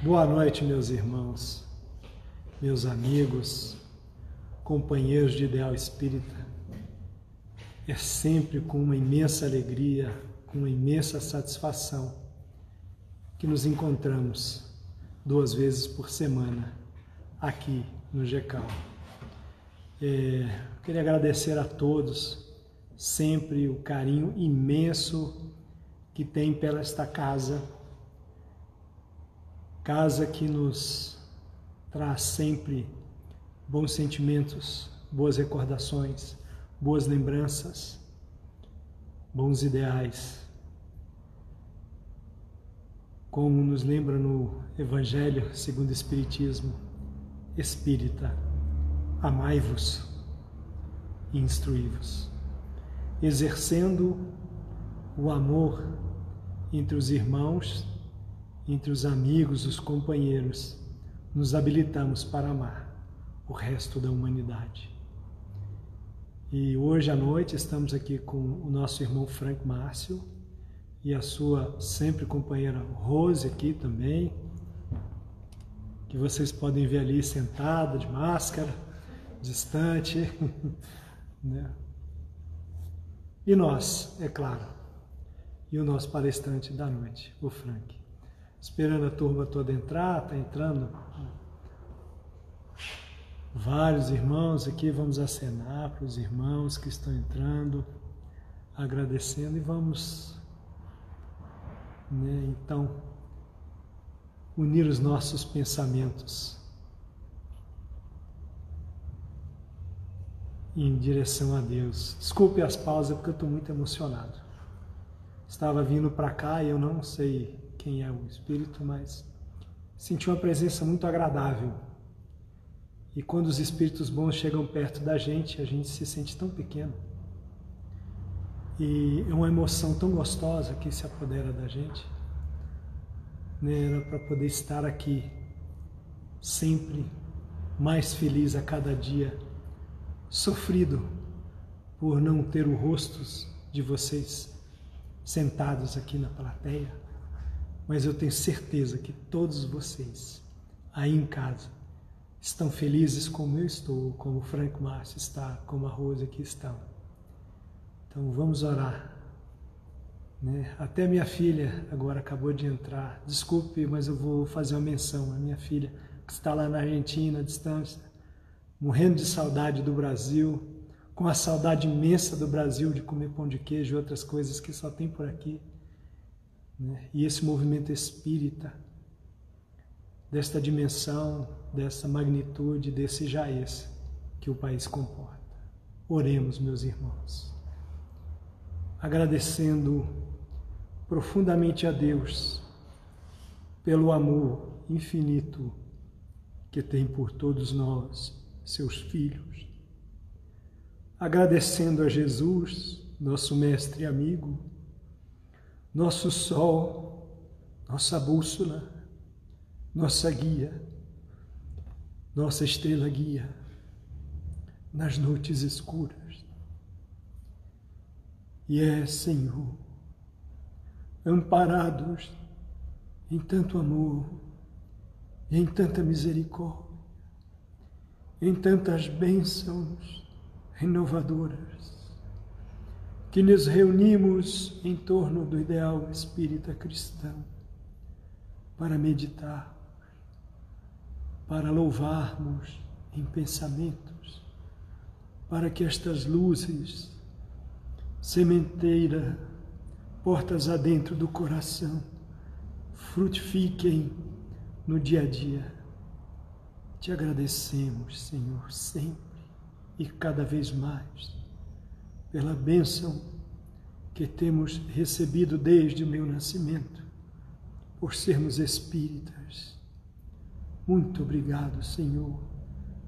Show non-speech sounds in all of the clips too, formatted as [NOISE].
Boa noite, meus irmãos, meus amigos, companheiros de ideal espírita. É sempre com uma imensa alegria, com uma imensa satisfação que nos encontramos duas vezes por semana aqui no GECAL. É, queria agradecer a todos sempre o carinho imenso que tem pela esta casa casa que nos traz sempre bons sentimentos, boas recordações, boas lembranças, bons ideais. Como nos lembra no Evangelho segundo o Espiritismo, espírita, amai-vos e instruí-vos, exercendo o amor entre os irmãos entre os amigos, os companheiros, nos habilitamos para amar o resto da humanidade. E hoje à noite estamos aqui com o nosso irmão Frank Márcio e a sua sempre companheira Rose aqui também, que vocês podem ver ali sentada de máscara, distante, [LAUGHS] né? E nós, é claro, e o nosso palestrante da noite, o Frank esperando a turma toda entrar, está entrando vários irmãos aqui, vamos acenar para os irmãos que estão entrando, agradecendo e vamos, né, então, unir os nossos pensamentos em direção a Deus. Desculpe as pausas porque eu estou muito emocionado. Estava vindo para cá e eu não sei quem é o Espírito, mas senti uma presença muito agradável. E quando os Espíritos bons chegam perto da gente, a gente se sente tão pequeno. E é uma emoção tão gostosa que se apodera da gente. Né? Para poder estar aqui, sempre mais feliz a cada dia, sofrido por não ter o rostos de vocês sentados aqui na plateia mas eu tenho certeza que todos vocês aí em casa estão felizes como eu estou, como o Franco Márcio está, como a Rosa aqui estão. Então vamos orar. Né? Até minha filha agora acabou de entrar. Desculpe, mas eu vou fazer uma menção. A minha filha que está lá na Argentina, à distância, morrendo de saudade do Brasil, com a saudade imensa do Brasil de comer pão de queijo e outras coisas que só tem por aqui né? e esse movimento espírita, desta dimensão, dessa magnitude, desse jaez que o país comporta. Oremos, meus irmãos, agradecendo profundamente a Deus pelo amor infinito que tem por todos nós, seus filhos. Agradecendo a Jesus, nosso mestre e amigo, nosso sol, nossa bússola, nossa guia, nossa estrela guia nas noites escuras. E é, Senhor, amparados em tanto amor, em tanta misericórdia, em tantas bênçãos renovadoras, que nos reunimos em torno do ideal espírita cristão para meditar, para louvarmos em pensamentos, para que estas luzes, sementeira, portas adentro do coração, frutifiquem no dia a dia. Te agradecemos, Senhor, sempre e cada vez mais pela bênção que temos recebido desde o meu nascimento, por sermos espíritas. Muito obrigado, Senhor.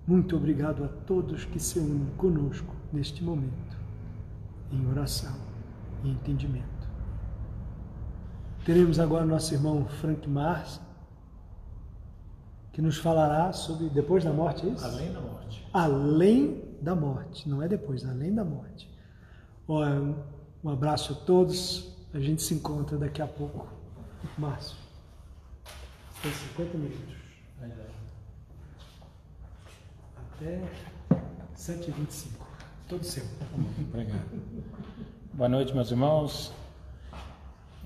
Muito obrigado a todos que se unem conosco neste momento, em oração e entendimento. Teremos agora nosso irmão Frank Mars, que nos falará sobre depois da morte, é isso? Além da morte. Além da morte, não é depois, além da morte. Um abraço a todos. A gente se encontra daqui a pouco. Márcio. Tem 50 minutos. Até 7h25. Todo seu. Obrigado. Boa noite, meus irmãos.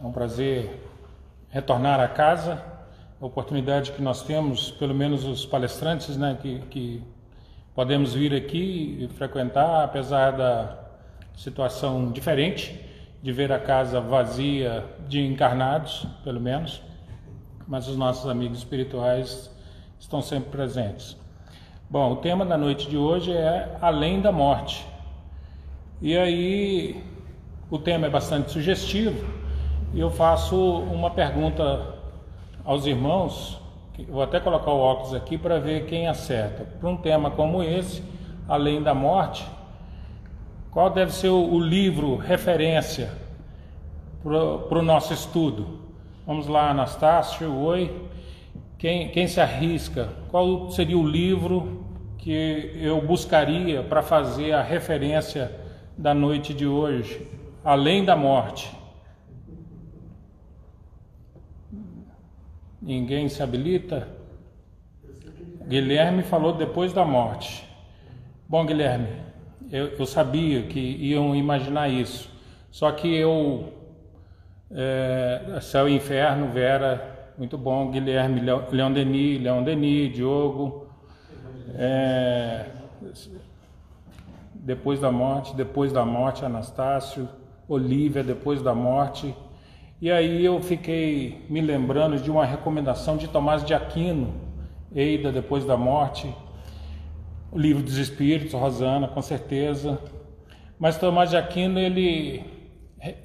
É um prazer retornar à casa. A oportunidade que nós temos, pelo menos os palestrantes, né, que, que podemos vir aqui e frequentar, apesar da situação diferente de ver a casa vazia de encarnados, pelo menos, mas os nossos amigos espirituais estão sempre presentes. Bom, o tema da noite de hoje é Além da Morte. E aí, o tema é bastante sugestivo, e eu faço uma pergunta aos irmãos, vou até colocar o óculos aqui para ver quem acerta. Para um tema como esse, Além da Morte, qual deve ser o, o livro referência para o nosso estudo? Vamos lá, Anastácio, oi. Quem, quem se arrisca? Qual seria o livro que eu buscaria para fazer a referência da noite de hoje? Além da morte. Ninguém se habilita? Guilherme falou depois da morte. Bom, Guilherme, eu, eu sabia que iam imaginar isso. Só que eu. É, Céu e Inferno, Vera, muito bom. Guilherme, Leão Denis, Leão Denis, Diogo. É, depois da morte, depois da morte, Anastácio. Olívia, depois da morte. E aí eu fiquei me lembrando de uma recomendação de Tomás de Aquino, Eida, depois da morte o livro dos Espíritos, Rosana, com certeza. Mas Tomás de Aquino ele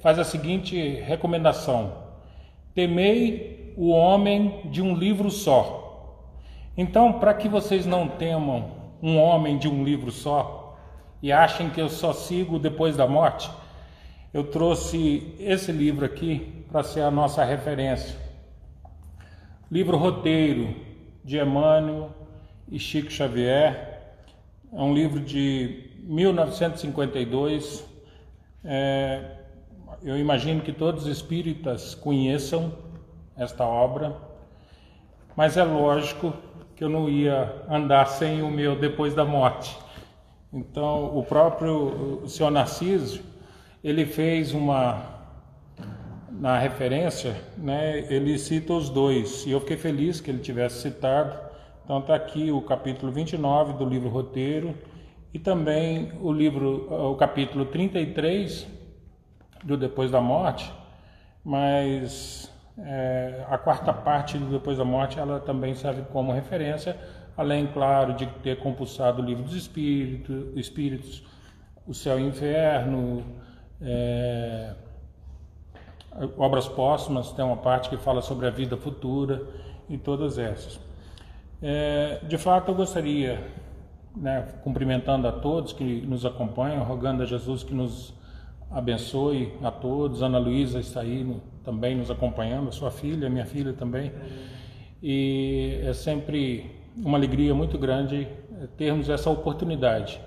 faz a seguinte recomendação: temei o homem de um livro só. Então, para que vocês não temam um homem de um livro só e achem que eu só sigo depois da morte, eu trouxe esse livro aqui para ser a nossa referência. Livro roteiro de Emmanuel e Chico Xavier, é um livro de 1952. É, eu imagino que todos os espíritas conheçam esta obra, mas é lógico que eu não ia andar sem o meu depois da morte. Então, o próprio o senhor Narciso, ele fez uma na referência, né, ele cita os dois, e eu fiquei feliz que ele tivesse citado, então está aqui o capítulo 29 do livro Roteiro e também o livro, o capítulo 33 do Depois da Morte, mas é, a quarta parte do Depois da Morte ela também serve como referência, além, claro, de ter compulsado o livro dos Espíritos, Espíritos o Céu e o Inferno, é, obras póstumas, tem uma parte que fala sobre a vida futura e todas essas. É, de fato, eu gostaria, né, cumprimentando a todos que nos acompanham, rogando a Jesus que nos abençoe a todos. Ana Luísa está aí no, também nos acompanhando, a sua filha, minha filha também. E é sempre uma alegria muito grande é, termos essa oportunidade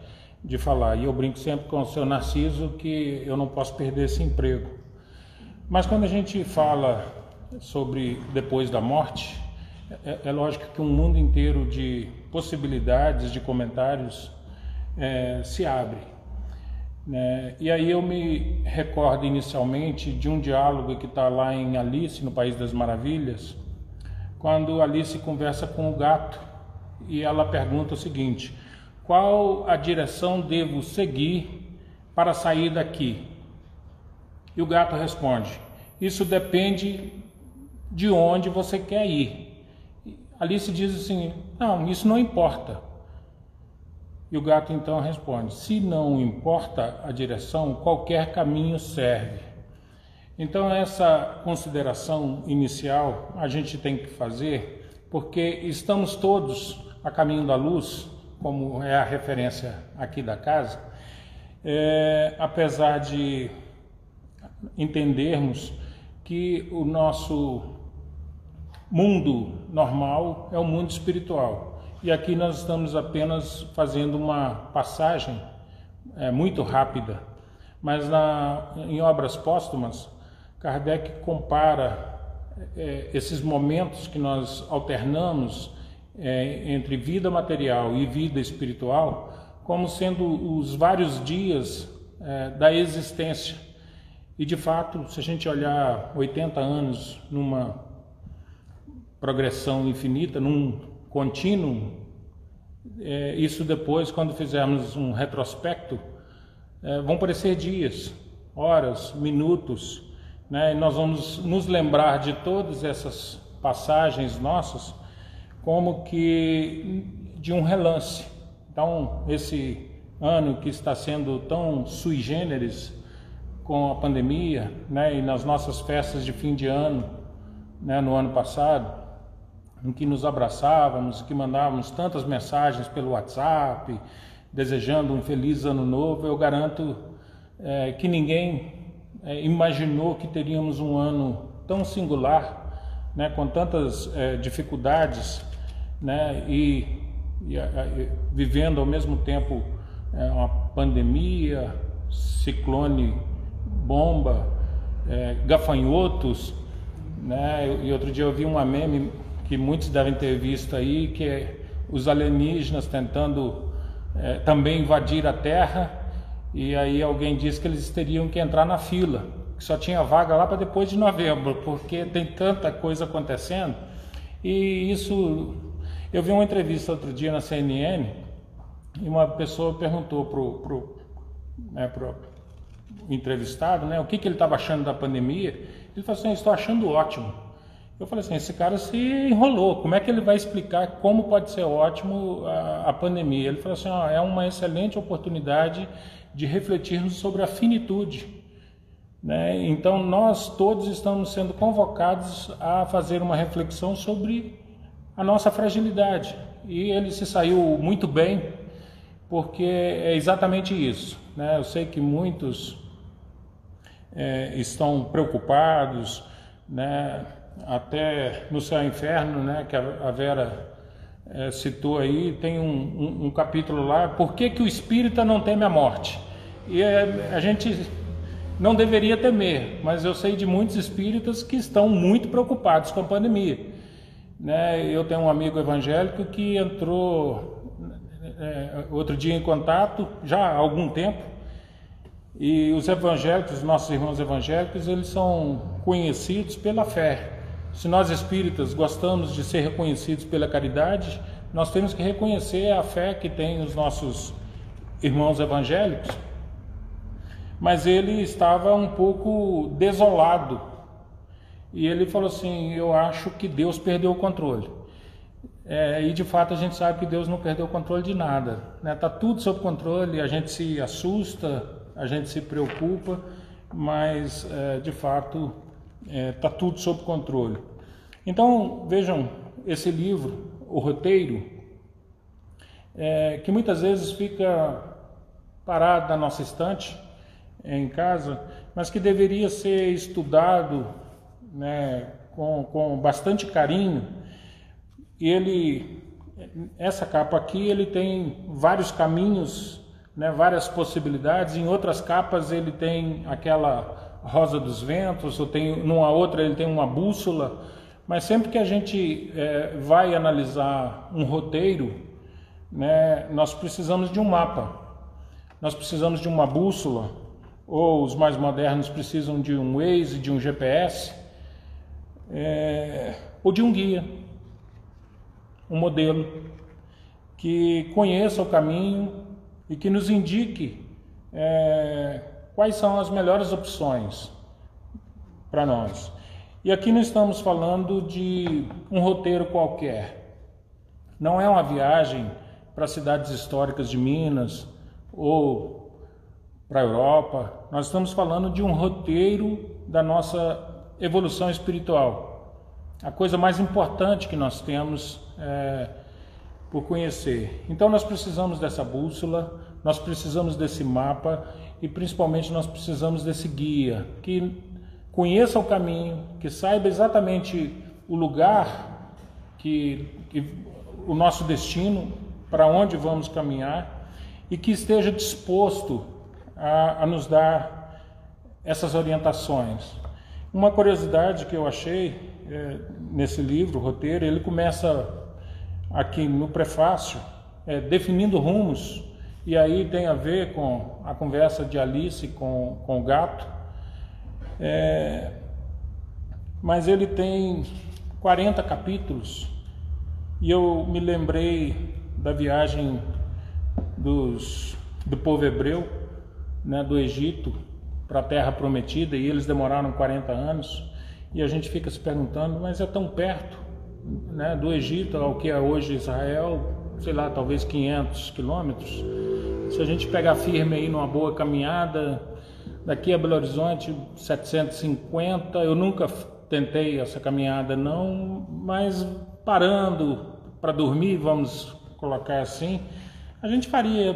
de falar. E eu brinco sempre com o seu Narciso que eu não posso perder esse emprego. Mas quando a gente fala sobre depois da morte, é, é, lógico que um mundo inteiro de possibilidades, de comentários é, se abre. Né? E aí eu me recordo inicialmente de um diálogo que está lá em Alice, no País das Maravilhas, quando Alice conversa com o gato e ela pergunta o seguinte: qual a direção devo seguir para sair daqui? E o gato responde: Isso depende de onde você quer ir. Alice diz assim: Não, isso não importa. E o gato então responde: Se não importa a direção, qualquer caminho serve. Então, essa consideração inicial a gente tem que fazer, porque estamos todos a caminho da luz, como é a referência aqui da casa, é, apesar de entendermos que o nosso mundo normal é o mundo espiritual. E aqui nós estamos apenas fazendo uma passagem é, muito rápida, mas na, em obras póstumas, Kardec compara é, esses momentos que nós alternamos é, entre vida material e vida espiritual como sendo os vários dias é, da existência. E de fato, se a gente olhar 80 anos numa progressão infinita, num contínuo, é, isso depois, quando fizermos um retrospecto, é, vão parecer dias, horas, minutos, né? e nós vamos nos lembrar de todas essas passagens nossas como que de um relance. Então, esse ano que está sendo tão sui generis com a pandemia, né, e nas nossas festas de fim de ano, né, no ano passado, em que nos abraçávamos, que mandávamos tantas mensagens pelo WhatsApp, desejando um feliz ano novo, eu garanto é, que ninguém é, imaginou que teríamos um ano tão singular, né, com tantas é, dificuldades, né, e, e, e, vivendo ao mesmo tempo é, uma pandemia, ciclone, bomba, é, gafanhotos, né, e outro dia eu vi uma meme que muitos devem ter visto aí, que é os alienígenas tentando é, também invadir a Terra e aí alguém disse que eles teriam que entrar na fila, que só tinha vaga lá para depois de novembro, porque tem tanta coisa acontecendo. E isso, eu vi uma entrevista outro dia na CNN e uma pessoa perguntou pro, pro, né, pro entrevistado, né, o que, que ele estava achando da pandemia. Ele falou assim: estou achando ótimo. Eu falei assim, esse cara se enrolou. Como é que ele vai explicar como pode ser ótimo a, a pandemia? Ele falou assim, ó, é uma excelente oportunidade de refletirmos sobre a finitude. Né? Então, nós todos estamos sendo convocados a fazer uma reflexão sobre a nossa fragilidade. E ele se saiu muito bem, porque é exatamente isso. Né? Eu sei que muitos é, estão preocupados, né? Até no céu e inferno, né? que a Vera é, citou aí, tem um, um, um, capítulo lá, por que, que o espírita não teme a morte? E é, a gente não deveria temer, mas eu sei de muitos espíritas que estão muito preocupados com a pandemia. Né? Eu tenho um amigo evangélico que entrou é, outro dia em contato, já há algum tempo, e os evangélicos, nossos irmãos evangélicos, eles são conhecidos pela fé. Se nós espíritas gostamos de ser reconhecidos pela caridade, nós temos que reconhecer a fé que tem os nossos irmãos evangélicos mas ele estava um pouco desolado. E ele falou assim: Eu acho que Deus perdeu o controle. É, e de fato a gente sabe que Deus não perdeu o controle de nada. Está né? Tá tudo sob controle, a gente se assusta, a gente se preocupa, mas é, de fato está é, tá tudo sob controle. Então vejam esse livro, o roteiro, é, que muitas vezes fica parado na nossa estante em casa, mas que deveria ser estudado né, com, com bastante carinho. Ele, essa capa aqui, ele tem vários caminhos, né, várias possibilidades. Em outras capas ele tem aquela rosa dos ventos, ou tem numa outra ele tem uma bússola. Mas sempre que a gente é, vai analisar um roteiro, né, nós precisamos de um mapa, nós precisamos de uma bússola, ou os mais modernos precisam de um Waze, de um GPS, é, ou de um guia, um modelo que conheça o caminho e que nos indique é, quais são as melhores opções para nós. E aqui não estamos falando de um roteiro qualquer. Não é uma viagem para cidades históricas de Minas ou para a Europa. Nós estamos falando de um roteiro da nossa evolução espiritual. A coisa mais importante que nós temos é, por conhecer. Então nós precisamos dessa bússola, nós precisamos desse mapa e principalmente nós precisamos desse guia que conheça o caminho, que saiba exatamente o lugar que, que o nosso destino, para onde vamos caminhar e que esteja disposto a, a nos dar essas orientações. Uma curiosidade que eu achei é, nesse livro, o roteiro, ele começa aqui no prefácio, é, definindo rumos, e aí tem a ver com a conversa de Alice com, com o gato. É, mas ele tem 40 capítulos, e eu me lembrei da viagem dos, do povo hebreu, né, do Egito para a Terra Prometida, e eles demoraram 40 anos, e a gente fica se perguntando, mas é tão perto né, do Egito ao que é hoje Israel, sei lá, talvez 500 quilômetros. Se a gente pegar firme aí numa boa caminhada, daqui a Belo Horizonte, 750, eu nunca tentei essa caminhada não, mas parando para dormir, vamos colocar assim, a gente faria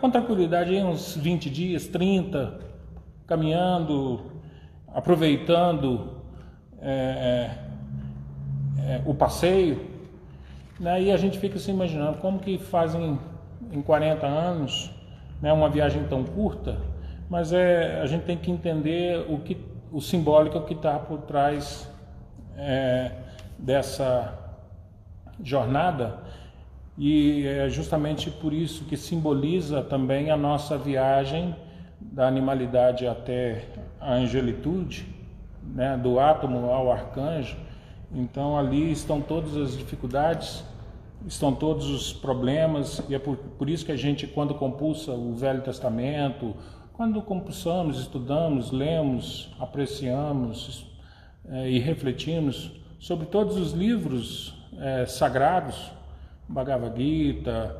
com tranquilidade uns 20 dias, 30, caminhando, aproveitando é, é, é, o passeio. Né? E a gente fica se imaginando como que fazem em 40 anos né, uma viagem tão curta, mas é, a gente tem que entender o, que, o simbólico que está por trás é, dessa jornada e é justamente por isso que simboliza também a nossa viagem da animalidade até a angelitude, né, do átomo ao arcanjo. Então ali estão todas as dificuldades, estão todos os problemas, e é por, por isso que a gente, quando compulsa o Velho Testamento, quando compulsamos, estudamos, lemos, apreciamos é, e refletimos sobre todos os livros é, sagrados, Bhagavad Gita,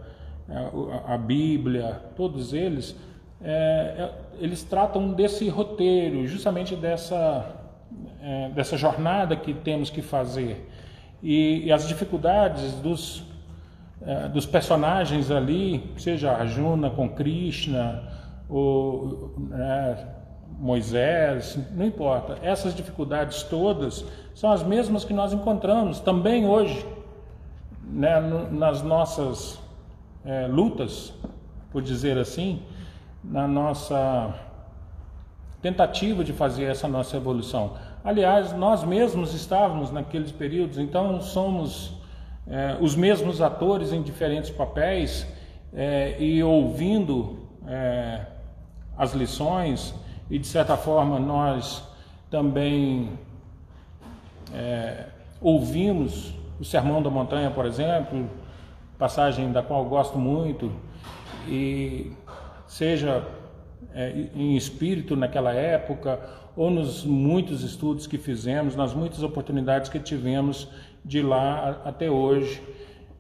é, a Bíblia, todos eles, é, é, eles tratam desse roteiro, justamente dessa, é, dessa jornada que temos que fazer. E, e as dificuldades dos, dos personagens ali, seja Arjuna com Krishna, ou né, Moisés, não importa, essas dificuldades todas são as mesmas que nós encontramos também hoje né, nas nossas é, lutas, por dizer assim, na nossa tentativa de fazer essa nossa evolução. Aliás, nós mesmos estávamos naqueles períodos, então somos é, os mesmos atores em diferentes papéis é, e ouvindo é, as lições, e de certa forma nós também ouvimos o Sermão da Montanha, por exemplo, passagem da qual gosto muito, e seja em espírito naquela época, ou nos muitos estudos que fizemos, nas muitas oportunidades que tivemos de lá até hoje.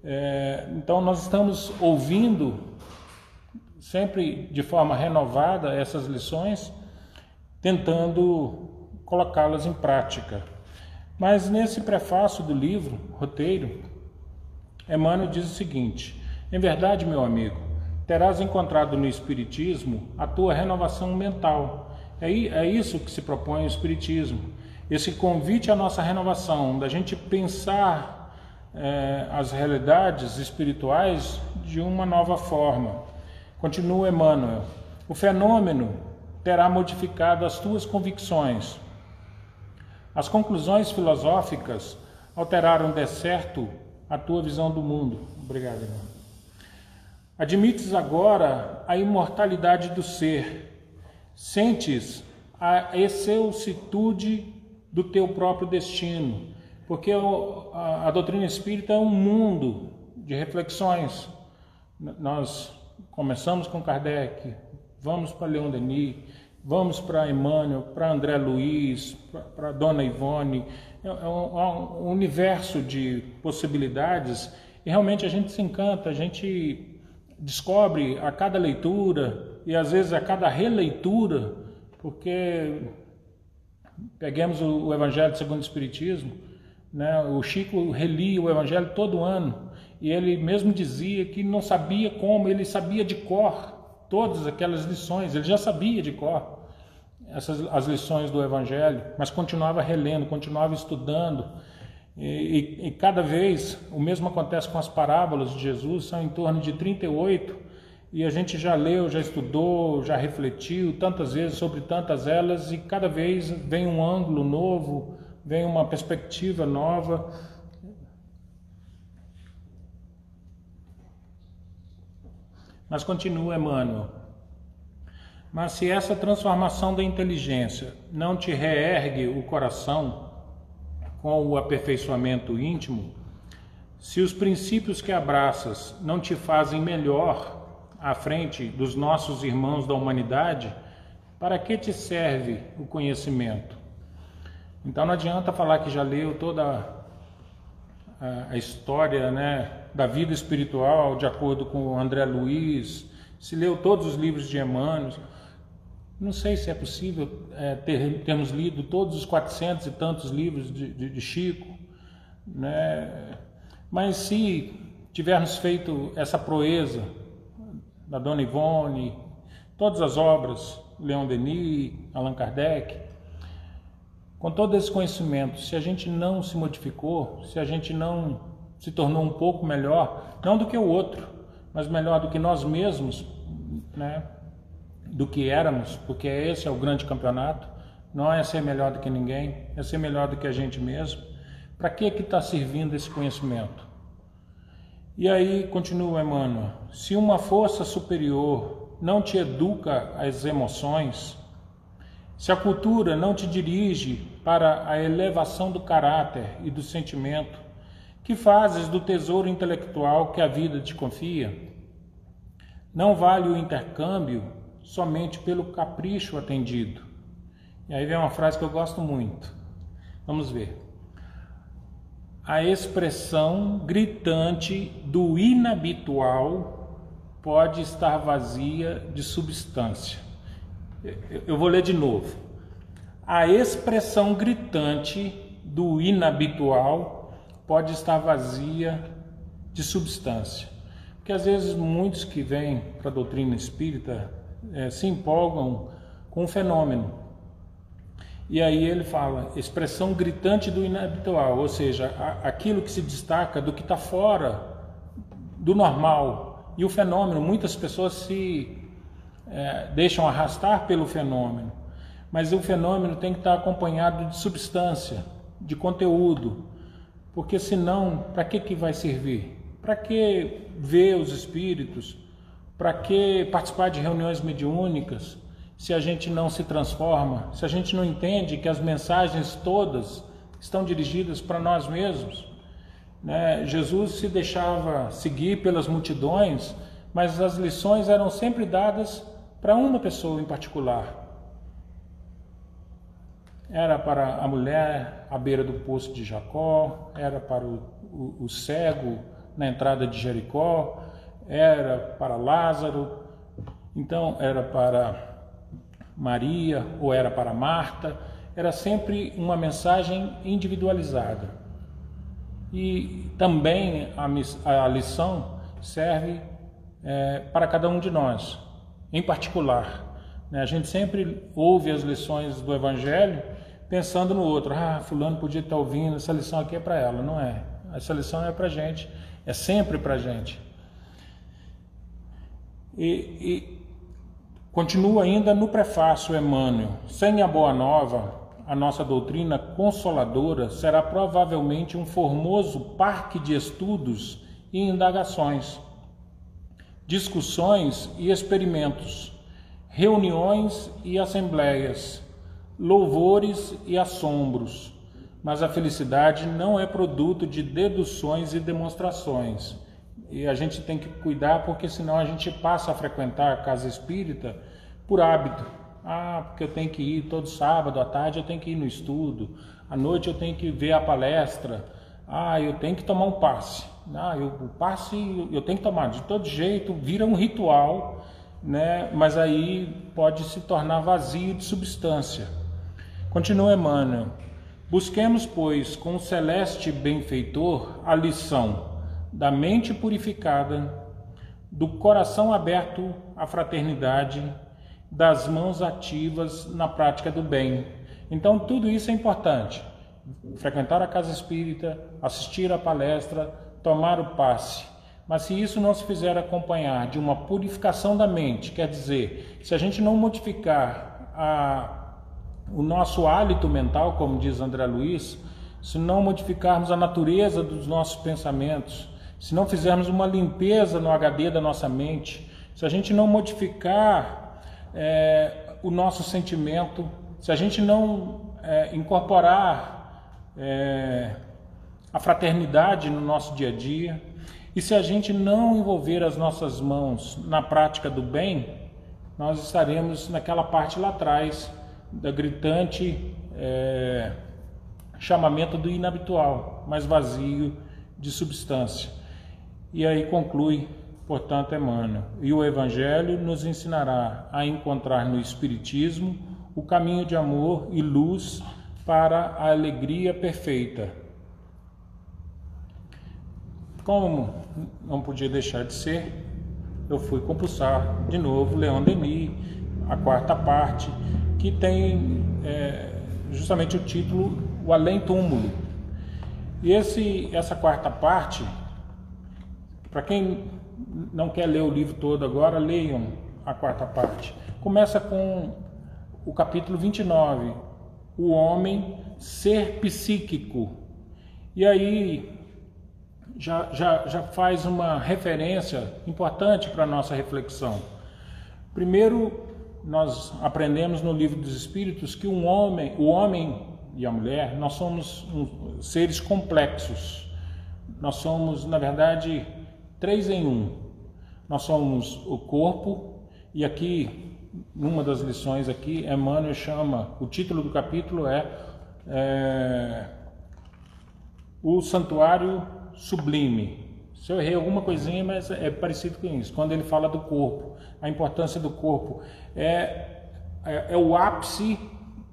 É, então, nós estamos ouvindo sempre de forma renovada essas lições, tentando colocá-las em prática. Mas nesse prefácio do livro, roteiro, Emmanuel diz o seguinte: Em verdade, meu amigo, terás encontrado no Espiritismo a tua renovação mental. É, é isso que se propõe o Espiritismo. Esse convite à nossa renovação, da gente pensar é, as realidades espirituais de uma nova forma. Continua Emmanuel: O fenômeno terá modificado as tuas convicções, as conclusões filosóficas alteraram de certo a tua visão do mundo. Obrigado, irmão. Admites agora a imortalidade do ser. Sentes a excelsitude do teu próprio destino. Porque a, doutrina espírita é um mundo de reflexões. Nós começamos com Kardec, vamos para Leon Denis, Vamos para Emmanuel, para André Luiz, para Dona Ivone. É, é é um universo de possibilidades e realmente a gente se encanta, a gente descobre a cada leitura e às vezes a cada releitura, porque peguemos o Evangelho segundo o Espiritismo, né? o Chico relia o Evangelho todo ano e ele mesmo dizia que não sabia como, ele sabia de cor todas aquelas lições, ele já sabia de cor essas as lições do Evangelho, mas continuava relendo, continuava estudando. E, e, e, cada vez o mesmo acontece com as parábolas de Jesus, são em torno de 38, e a gente já leu, já estudou, já refletiu tantas vezes sobre tantas elas, e cada vez vem um ângulo novo vem uma perspectiva nova. Mas continua Emmanuel. Mas se essa transformação da inteligência não te reergue o coração com o aperfeiçoamento íntimo, se os princípios que abraças não te fazem melhor à frente dos nossos irmãos da humanidade, para que te serve o conhecimento? Então não adianta falar que já leu toda a, história né, da vida espiritual, de acordo com André Luiz, se leu todos os livros de Emmanuel. Não sei se é possível é, ter, termos lido todos os 400 e tantos livros de, de, de Chico, né? mas se tivermos feito essa proeza da Dona Ivone, todas as obras, Leon Denis, Allan Kardec, com todo esse conhecimento, se a gente não se modificou, se a gente não se tornou um pouco melhor, não do que o outro, mas melhor do que nós mesmos, né? do que éramos, porque esse é o grande campeonato, não é ser melhor do que ninguém, é ser melhor do que a gente mesmo. Para que que está servindo esse conhecimento? E aí continua Emmanuel: se uma força superior não te educa as emoções, se a cultura não te dirige para a elevação do caráter e do sentimento, que fazes do tesouro intelectual que a vida te confia? Não vale o intercâmbio somente pelo capricho atendido. E aí vem uma frase que eu gosto muito. Vamos ver. A expressão gritante do inabitual pode estar vazia de substância eu vou ler de novo. A expressão gritante do inabitual pode estar vazia de substância. Porque às vezes muitos que vêm para a doutrina espírita é, se empolgam com o fenômeno. E aí ele fala, expressão gritante do inabitual, ou seja, aquilo que se destaca do que está fora do normal. E o fenômeno, muitas pessoas se é, deixam arrastar pelo fenômeno, mas o fenômeno tem que estar acompanhado de substância, de conteúdo, porque senão, para que, que vai servir? Para que ver os espíritos? Para que participar de reuniões mediúnicas? Se a gente não se transforma, se a gente não entende que as mensagens todas estão dirigidas para nós mesmos. Né? Jesus se deixava seguir pelas multidões, mas as lições eram sempre dadas para uma pessoa em particular. Era para a mulher à beira do poço de Jacó, era para o, o, o cego na entrada de Jericó, era para Lázaro, então era para Maria ou era para Marta, era sempre uma mensagem individualizada. E também a, lição serve é, para cada um de nós em particular. Né? A gente sempre ouve as lições do Evangelho pensando no outro. Ah, fulano podia estar ouvindo, essa lição aqui é para ela. Não é. Essa lição é para gente, é sempre para gente. E continua ainda no prefácio Emmanuel. Sem a boa nova, a nossa doutrina consoladora será provavelmente um formoso parque de estudos e indagações discussões e experimentos, reuniões e assembleias, louvores e assombros. Mas a felicidade não é produto de deduções e demonstrações. E a gente tem que cuidar porque senão a gente passa a frequentar a casa espírita por hábito. Ah, porque eu tenho que ir todo sábado à tarde, eu tenho que ir no estudo. À noite eu tenho que ver a palestra. Ah, eu tenho que tomar um passe. Ah, eu, o passe eu tenho que tomar de todo jeito, vira um ritual, né? mas aí pode se tornar vazio de substância. Continua Emmanuel. Busquemos, pois, com o celeste benfeitor a lição da mente purificada, do coração aberto à fraternidade, das mãos ativas na prática do bem. Então, tudo isso é importante. Frequentar a casa espírita, assistir a palestra, tomar o passe. Mas se isso não se fizer acompanhar de uma purificação da mente, quer dizer, se a gente não modificar a, o nosso hálito mental, como diz André Luiz, se não modificarmos a natureza dos nossos pensamentos, se não fizermos uma limpeza no HD da nossa mente, se a gente não modificar é, o nosso sentimento, se a gente não é, incorporar é, a fraternidade no nosso dia a dia, e se a gente não envolver as nossas mãos na prática do bem, nós estaremos naquela parte lá atrás da gritante é, chamamento do inabitual, mas vazio de substância. E aí conclui, portanto, Emmanuel: e o Evangelho nos ensinará a encontrar no Espiritismo o caminho de amor e luz para a alegria perfeita. Como não podia deixar de ser, eu fui compulsar de novo Leon Denis, a quarta parte, que tem é, justamente o título O Além Túmulo. E esse, essa quarta parte, para quem não quer ler o livro todo agora, leiam a quarta parte. Começa com o capítulo 29, O Homem Ser Psíquico. E aí já, já, já faz uma referência importante para a nossa reflexão. Primeiro, nós aprendemos no livro dos Espíritos que um homem, o homem e a mulher, nós somos seres complexos. Nós somos, na verdade, três em um. Nós somos o corpo e aqui, numa das lições aqui, Emmanuel chama, o título do capítulo é, é o santuário sublime. Se eu errei alguma coisinha, mas é parecido com isso. Quando ele fala do corpo, a importância do corpo é, é, é o ápice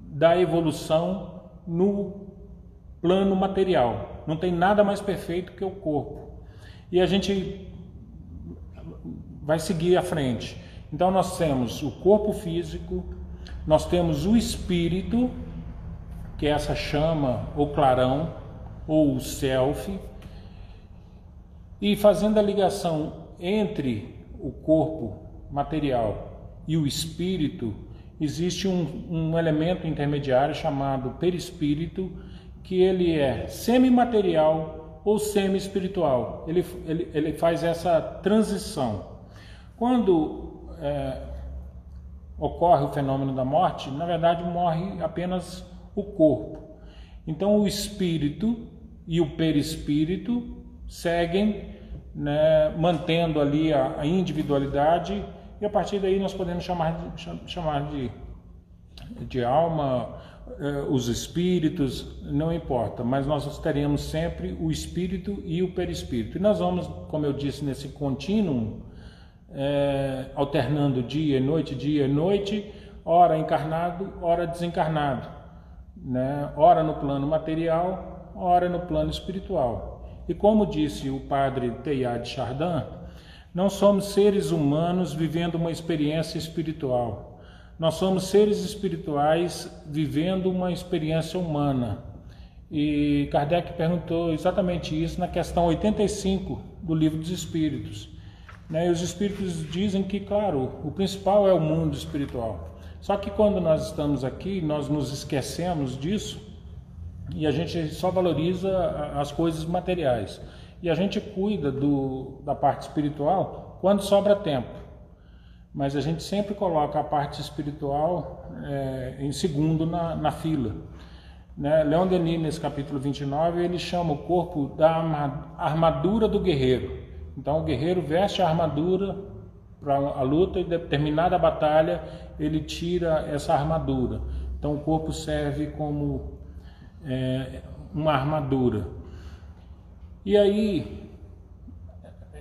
da evolução no plano material. Não tem nada mais perfeito que o corpo. E a gente vai seguir à frente. Então nós temos o corpo físico, nós temos o espírito, que é essa chama ou clarão ou o self, e fazendo a ligação entre o corpo material e o espírito, existe um, um elemento intermediário chamado perispírito, que ele é semimaterial ou semi-espiritual. Ele, ele, ele faz essa transição. Quando é, ocorre o fenômeno da morte, na verdade morre apenas o corpo. Então o espírito e o perispírito seguem né, mantendo ali a, a, individualidade e a partir daí nós podemos chamar de, chamar de, de alma, os espíritos, não importa, mas nós teremos sempre o espírito e o perispírito. E nós vamos, como eu disse, nesse contínuo, eh, alternando dia e noite, dia e noite, ora encarnado, ora desencarnado, né? ora no plano material, ora no plano espiritual. E como disse o padre Teilhard Chardin, não somos seres humanos vivendo uma experiência espiritual. Nós somos seres espirituais vivendo uma experiência humana. E Kardec perguntou exatamente isso na questão 85 do Livro dos Espíritos. Né? E os Espíritos dizem que, claro, o principal é o mundo espiritual. Só que quando nós estamos aqui, nós nos esquecemos disso e a gente só valoriza as coisas materiais. E a gente cuida do, da parte espiritual quando sobra tempo. Mas a gente sempre coloca a parte espiritual é, em segundo na, na fila. Né? Leon Denis, nesse capítulo 29, ele chama o corpo da armadura do guerreiro. Então, o guerreiro veste a armadura para a luta e, determinada batalha, ele tira essa armadura. Então, o corpo serve como é, uma armadura. E aí,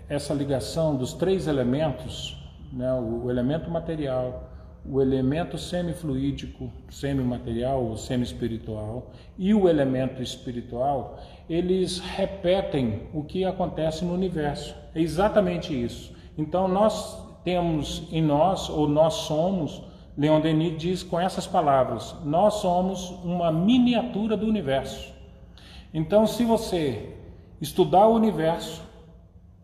essa ligação dos três elementos, né, o, o elemento material, o elemento semifluídico, semimaterial ou semi-espiritual e o elemento espiritual, eles repetem o que acontece no universo. É exatamente isso. Então nós temos em nós, ou nós somos, Leon Denis diz com essas palavras: Nós somos uma miniatura do universo. Então, se você estudar o universo,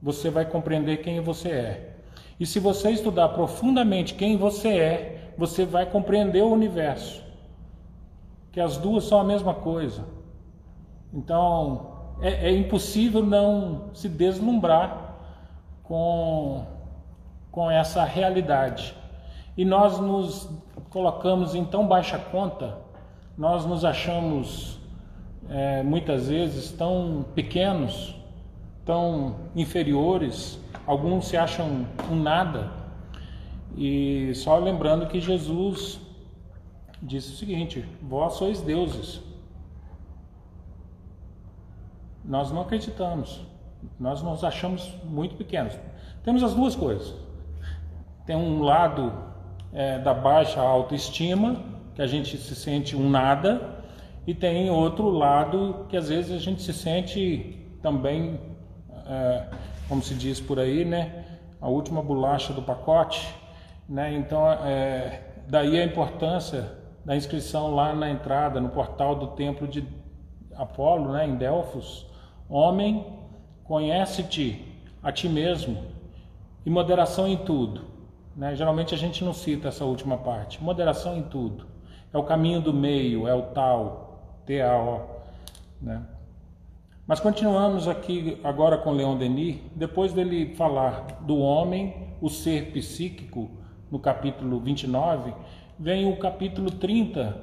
você vai compreender quem você é. E se você estudar profundamente quem você é, você vai compreender o universo. que as duas são a mesma coisa. Então, é, é impossível não se deslumbrar com, com essa realidade. E nós nos colocamos em tão baixa conta, nós nos achamos é, muitas vezes tão pequenos, tão inferiores, alguns se acham um nada. E só lembrando que Jesus disse o seguinte: Vós sois deuses. Nós não acreditamos, nós nos achamos muito pequenos. Temos as duas coisas. Tem um lado é, da baixa autoestima, que a gente se sente um nada, e tem outro lado que às vezes a gente se sente também, é, como se diz por aí, né, a última bolacha do pacote, né? Então, é, daí a importância da inscrição lá na entrada, no portal do templo de Apolo, né, em Delfos, Homem, conhece-te a ti mesmo e moderação em tudo. Né? Geralmente a gente não cita essa última parte. Moderação em tudo. É o caminho do meio, é o tal, T-A-O. Né? Mas continuamos aqui agora com Leon Denis, depois dele falar do homem, o ser psíquico, no capítulo 29, vem o capítulo 30,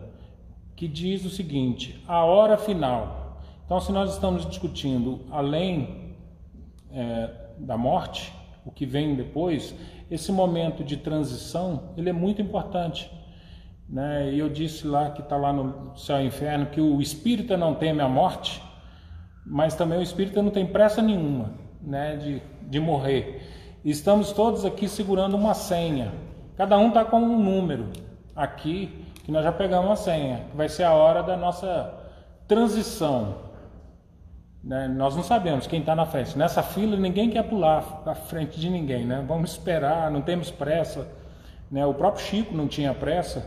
que diz o seguinte: a hora final. Então, se nós estamos discutindo além é, da morte, o que vem depois, esse momento de transição ele é muito importante. Né? E eu disse lá que está lá no céu e inferno que o espírita não teme a morte, mas também o espírita não tem pressa nenhuma né, de, de morrer. Estamos todos aqui segurando uma senha. Cada um está com um número aqui, que nós já pegamos a senha, vai ser a hora da nossa transição. Né? Nós não sabemos quem está na frente. Nessa fila ninguém quer pular à frente de ninguém, né? Vamos esperar, não temos pressa. Né? O próprio Chico não tinha pressa.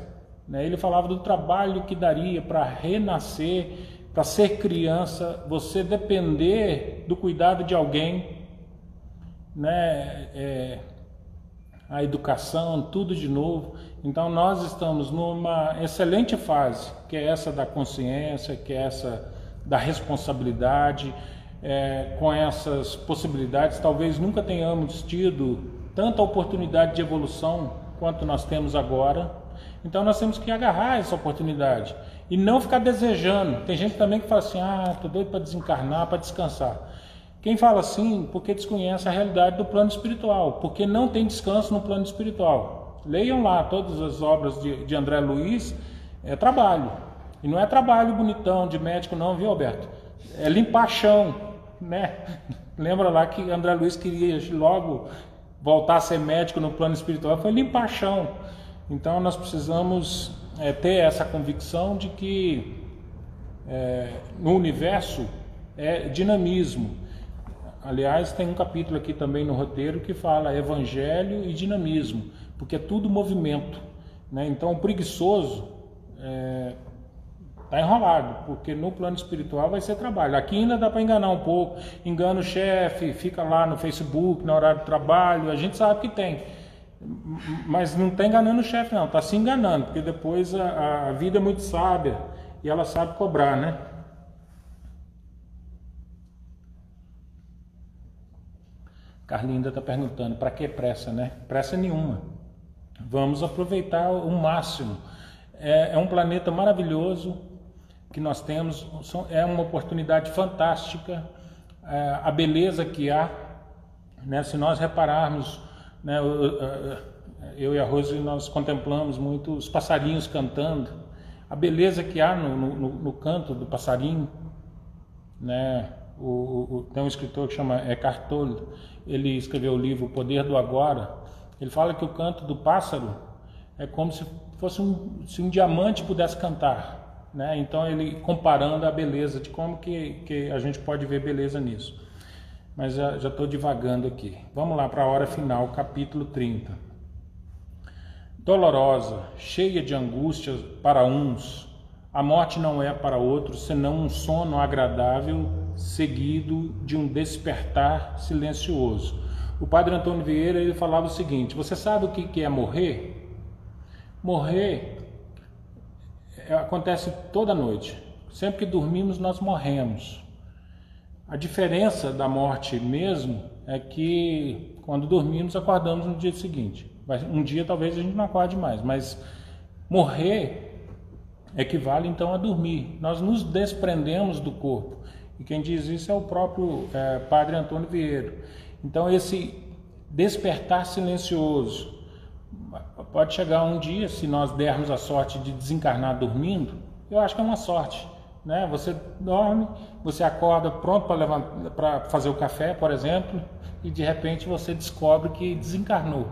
Né? Ele falava do trabalho que daria para renascer, para ser criança, você depender do cuidado de alguém, né? É, a educação, tudo de novo. Então nós estamos numa excelente fase, que é essa da consciência, que é essa da responsabilidade, é, com essas possibilidades, talvez nunca tenhamos tido tanta oportunidade de evolução quanto nós temos agora. Então nós temos que agarrar essa oportunidade e não ficar desejando. Tem gente também que fala assim: ah, tô doido para desencarnar, para descansar. Quem fala assim, porque desconhece a realidade do plano espiritual, porque não tem descanso no plano espiritual. Leiam lá todas as obras de, de André Luiz, é trabalho. E não é trabalho bonitão de médico, não, viu, Alberto? É limpar chão, né? [LAUGHS] Lembra lá que André Luiz queria logo voltar a ser médico no plano espiritual? Foi limpar chão. Então nós precisamos é, ter essa convicção de que é, no universo é dinamismo. Aliás, tem um capítulo aqui também no roteiro que fala evangelho e dinamismo, porque é tudo movimento. Né? Então, o preguiçoso, é, Está enrolado, porque no plano espiritual vai ser trabalho. Aqui ainda dá para enganar um pouco. Engana o chefe, fica lá no Facebook, no horário de trabalho, a gente sabe que tem. Mas não está enganando o chefe, não, está se enganando, porque depois a, a vida é muito sábia e ela sabe cobrar, né? Carlinda está perguntando, para que pressa, né? Pressa nenhuma. Vamos aproveitar o máximo. É, é um planeta maravilhoso, que nós temos é uma oportunidade fantástica, é, a beleza que há, né? se nós repararmos, né, eu e a Rose nós contemplamos muito os passarinhos cantando, a beleza que há no, no, no canto do passarinho, né? O, o, tem um escritor que chama Eckhart Tolle, ele escreveu o livro O Poder do Agora. Ele fala que o canto do pássaro é como se fosse um, se um diamante pudesse cantar. Né? Então ele comparando a beleza de como que, que a gente pode ver beleza nisso. Mas já estou divagando aqui. Vamos lá para a hora final, capítulo 30. Dolorosa, cheia de angústias para uns, a morte não é para outros senão um sono agradável seguido de um despertar silencioso. O padre Antônio Vieira ele falava o seguinte: Você sabe o que é morrer? Morrer acontece toda noite. Sempre que dormimos, nós morremos. A diferença da morte mesmo é que quando dormimos, acordamos no dia seguinte. Um dia talvez a gente não acorde mais, mas morrer equivale então a dormir. Nós nos desprendemos do corpo. E quem diz isso é o próprio é, Padre Antônio Vieira. Então, esse despertar silencioso pode chegar um dia, se nós dermos a sorte de desencarnar dormindo, eu acho que é uma sorte. Né? Você dorme, você acorda pronto para fazer o café, por exemplo, e de repente você descobre que desencarnou.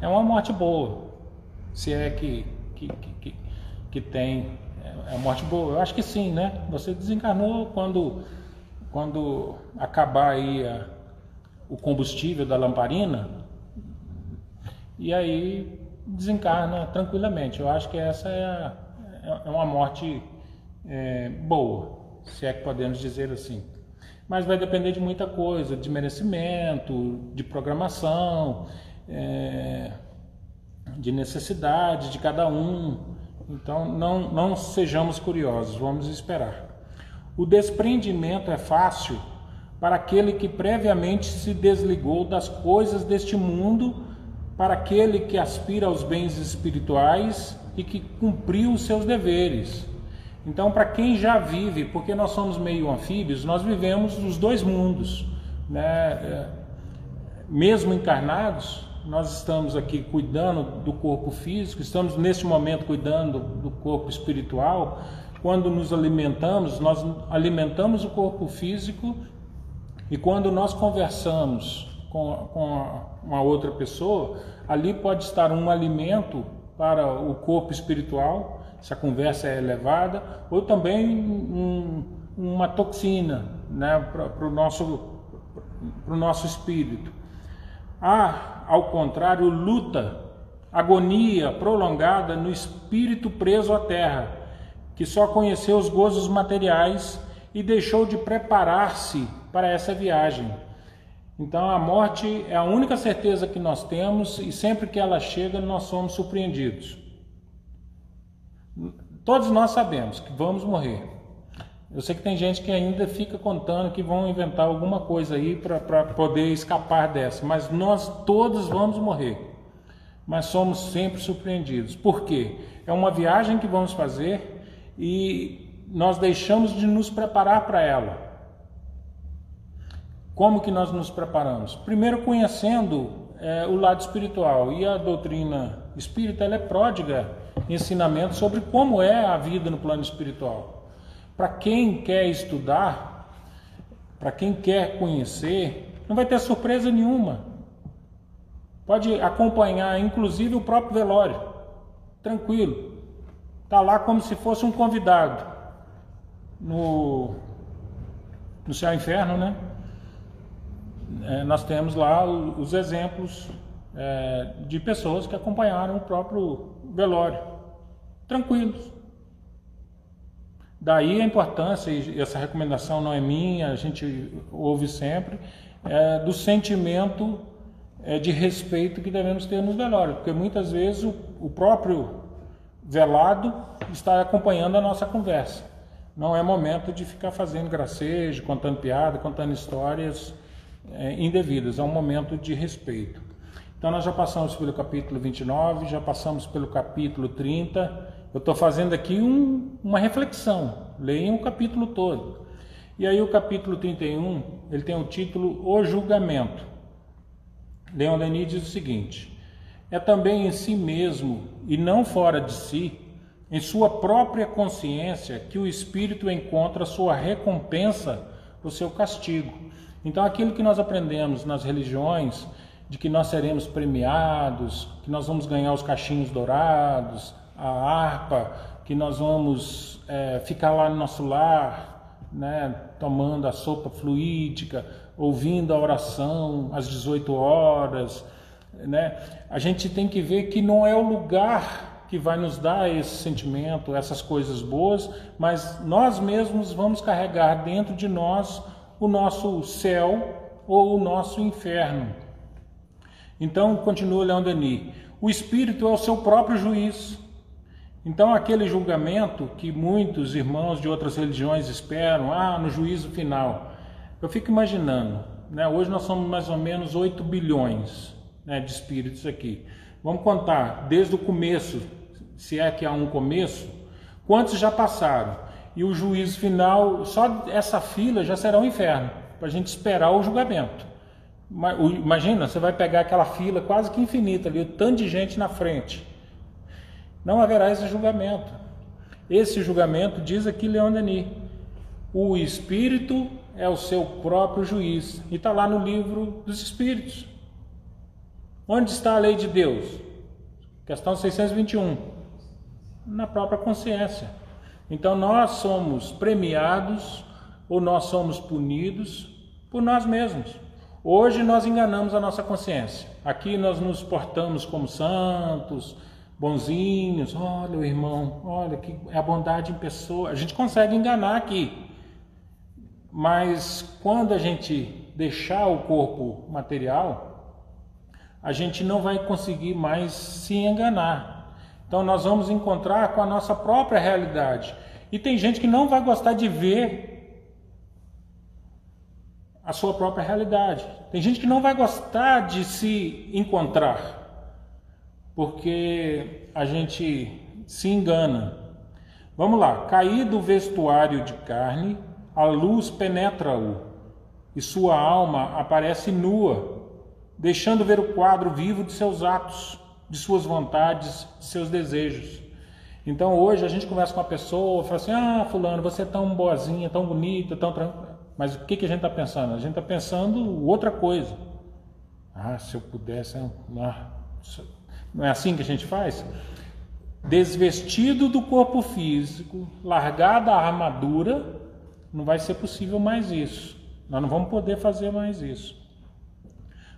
É uma morte boa, se é que, que, que, que tem. É uma morte boa. Eu acho que sim, né? Você desencarnou quando, quando acabar aí a, o combustível da lamparina, e aí desencarna tranquilamente. Eu acho que essa é, a, é uma morte é, boa, se é que podemos dizer assim. Mas vai depender de muita coisa, de merecimento, de programação, é, de necessidade de cada um. Então não, não sejamos curiosos, vamos esperar. O desprendimento é fácil para aquele que previamente se desligou das coisas deste mundo, para aquele que aspira aos bens espirituais e que cumpriu os seus deveres. Então, para quem já vive, porque nós somos meio anfíbios, nós vivemos nos dois mundos. Né? É, mesmo encarnados, nós estamos aqui cuidando do corpo físico, estamos neste momento cuidando do corpo espiritual. Quando nos alimentamos, nós alimentamos o corpo físico e quando nós conversamos com, com uma outra pessoa, ali pode estar um alimento para o corpo espiritual se a conversa é elevada, ou também um, uma toxina né, para o nosso, nosso espírito. Há, ao contrário, luta, agonia prolongada no espírito preso à terra, que só conheceu os gozos materiais e deixou de preparar-se para essa viagem. Então a morte é a única certeza que nós temos e sempre que ela chega nós somos surpreendidos. Todos nós sabemos que vamos morrer. Eu sei que tem gente que ainda fica contando que vão inventar alguma coisa aí para poder escapar dessa, mas nós todos vamos morrer. Mas somos sempre surpreendidos. Por quê? É uma viagem que vamos fazer e nós deixamos de nos preparar para ela. Como que nós nos preparamos? Primeiro conhecendo é, o lado espiritual e a doutrina espírita ela é pródiga ensinamento sobre como é a vida no plano espiritual. Para quem quer estudar, para quem quer conhecer, não vai ter surpresa nenhuma. Pode acompanhar, inclusive, o próprio velório, tranquilo. Está lá como se fosse um convidado no, no céu e inferno, né? É, nós temos lá os exemplos é, de pessoas que acompanharam o próprio velório, tranquilos. Daí a importância, e essa recomendação não é minha, a gente ouve sempre, é, do sentimento é, de respeito que devemos ter nos velórios, porque muitas vezes o, o próprio velado está acompanhando a nossa conversa. Não é momento de ficar fazendo gracejo, contando piada, contando histórias é, indevidas, é um momento de respeito. Então nós já passamos pelo capítulo 29, já passamos pelo capítulo 30. Eu estou fazendo aqui um, uma reflexão. Leiam o capítulo todo. E aí o capítulo 31, ele tem o título O Julgamento. Leon Denis diz o seguinte: É também em si mesmo e não fora de si, em sua própria consciência, que o espírito encontra sua recompensa do seu castigo. Então aquilo que nós aprendemos nas religiões, de que nós seremos premiados, que nós vamos ganhar os cachinhos dourados, a harpa, que nós vamos é, ficar lá no nosso lar, né, tomando a sopa fluídica, ouvindo a oração às 18 horas. Né? A gente tem que ver que não é o lugar que vai nos dar esse sentimento, essas coisas boas, mas nós mesmos vamos carregar dentro de nós o nosso céu ou o nosso inferno. Então, continua Leão Denis, o espírito é o seu próprio juiz. Então, aquele julgamento que muitos irmãos de outras religiões esperam, ah, no juízo final, eu fico imaginando, né, hoje nós somos mais ou menos 8 bilhões né, de espíritos aqui. Vamos contar desde o começo, se é que há um começo, quantos já passaram? E o juízo final, só essa fila já será um inferno, para a gente esperar o julgamento. Imagina, você vai pegar aquela fila quase que infinita ali, o tanto de gente na frente não haverá esse julgamento. Esse julgamento, diz aqui Leon Denis, o Espírito é o seu próprio juiz. E está lá no livro dos Espíritos. Onde está a lei de Deus? Questão 621. Na própria consciência. Então nós somos premiados ou nós somos punidos por nós mesmos. Hoje nós enganamos a nossa consciência. Aqui nós nos portamos como santos, bonzinhos, olha o irmão, olha que é a bondade em pessoa. A gente consegue enganar aqui. Mas quando a gente deixar o corpo material, a gente não vai conseguir mais se enganar. Então nós vamos encontrar com a nossa própria realidade. E tem gente que não vai gostar de ver a sua própria realidade. Tem gente que não vai gostar de se encontrar porque a gente se engana. Vamos lá, cair do vestuário de carne, a luz penetra-o e sua alma aparece nua, deixando ver o quadro vivo de seus atos, de suas vontades, de seus desejos. Então hoje a gente conversa com uma pessoa, fala assim: Ah, Fulano, você é tão boazinha, tão bonita, tão tranquila. Mas o que, que a gente está pensando? A gente está pensando outra coisa. Ah, se eu pudesse. Ah, não é assim que a gente faz? Desvestido do corpo físico, largada a armadura, não vai ser possível mais isso. Nós não vamos poder fazer mais isso.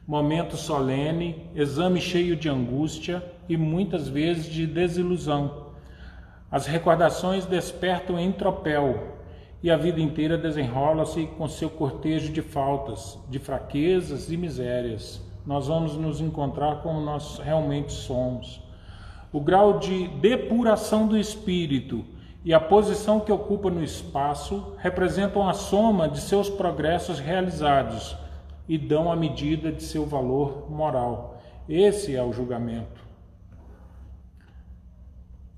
Momento solene, exame cheio de angústia e muitas vezes de desilusão. As recordações despertam em tropel e a vida inteira desenrola-se com seu cortejo de faltas, de fraquezas e misérias nós vamos nos encontrar como nós realmente somos. O grau de depuração do espírito e a posição que ocupa no espaço representam a soma de seus progressos realizados e dão a medida de seu valor moral. Esse é o julgamento.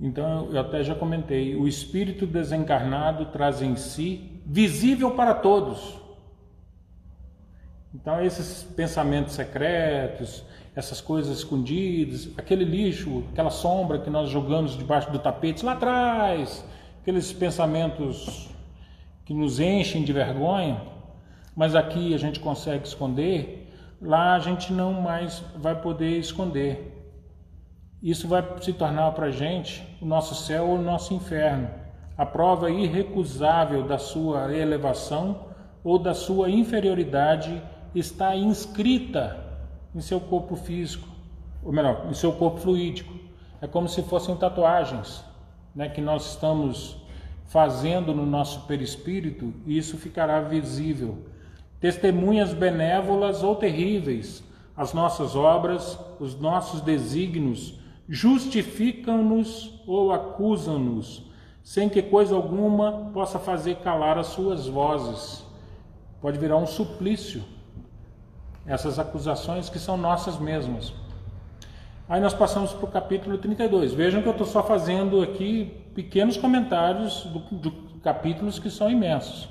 Então, eu até já comentei: o espírito desencarnado traz em si, visível para todos, então, esses pensamentos secretos, essas coisas escondidas, aquele lixo, aquela sombra que nós jogamos debaixo do tapete lá atrás, aqueles pensamentos que nos enchem de vergonha, mas aqui a gente consegue esconder, lá a gente não mais vai poder esconder. Isso vai se tornar para a gente o nosso céu ou o nosso inferno, a prova irrecusável da sua elevação ou da sua inferioridade está inscrita em seu corpo físico, ou melhor, em seu corpo fluídico. É como se fossem tatuagens, né, que nós estamos fazendo no nosso perispírito e isso ficará visível. Testemunhas benévolas ou terríveis, as nossas obras, os nossos desígnios justificam-nos ou acusam-nos, sem que coisa alguma possa fazer calar as suas vozes. Pode virar um suplício essas acusações que são nossas mesmas. Aí nós passamos para o capítulo 32. Vejam que eu estou só fazendo aqui pequenos comentários do capítulos que são imensos.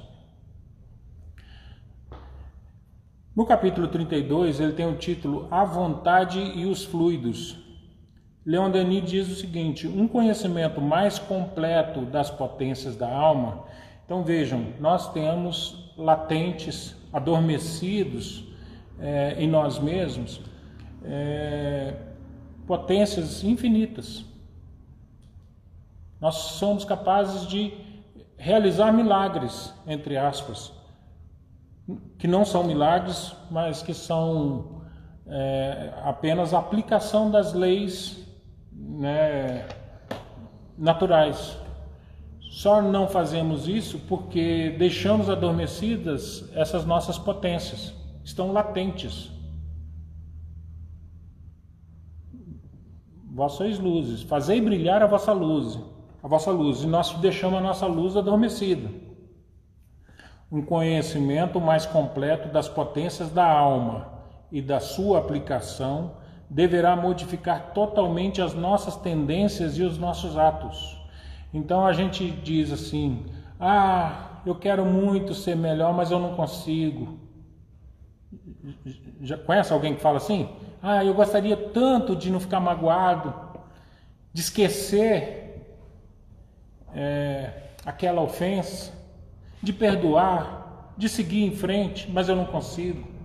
No capítulo 32, ele tem o título A Vontade e os Fluidos. Leon Denis diz o seguinte: um conhecimento mais completo das potências da alma. Então vejam, nós temos latentes, adormecidos, é, em nós mesmos é, potências infinitas. Nós somos capazes de realizar milagres, entre aspas, que não são milagres, mas que são é, apenas aplicação das leis né, naturais. Só não fazemos isso porque deixamos adormecidas essas nossas potências estão latentes. vós sois luzes, fazei brilhar a vossa luz, a vossa luz, e nós deixamos a nossa luz adormecida. Um conhecimento mais completo das potências da alma e da sua aplicação deverá modificar totalmente as nossas tendências e os nossos atos. Então a gente diz assim: ah, eu quero muito ser melhor, mas eu não consigo. Já conhece alguém que fala assim? Ah, eu gostaria tanto de não ficar magoado, de esquecer é, aquela ofensa, de perdoar, de seguir em frente, mas eu não consigo.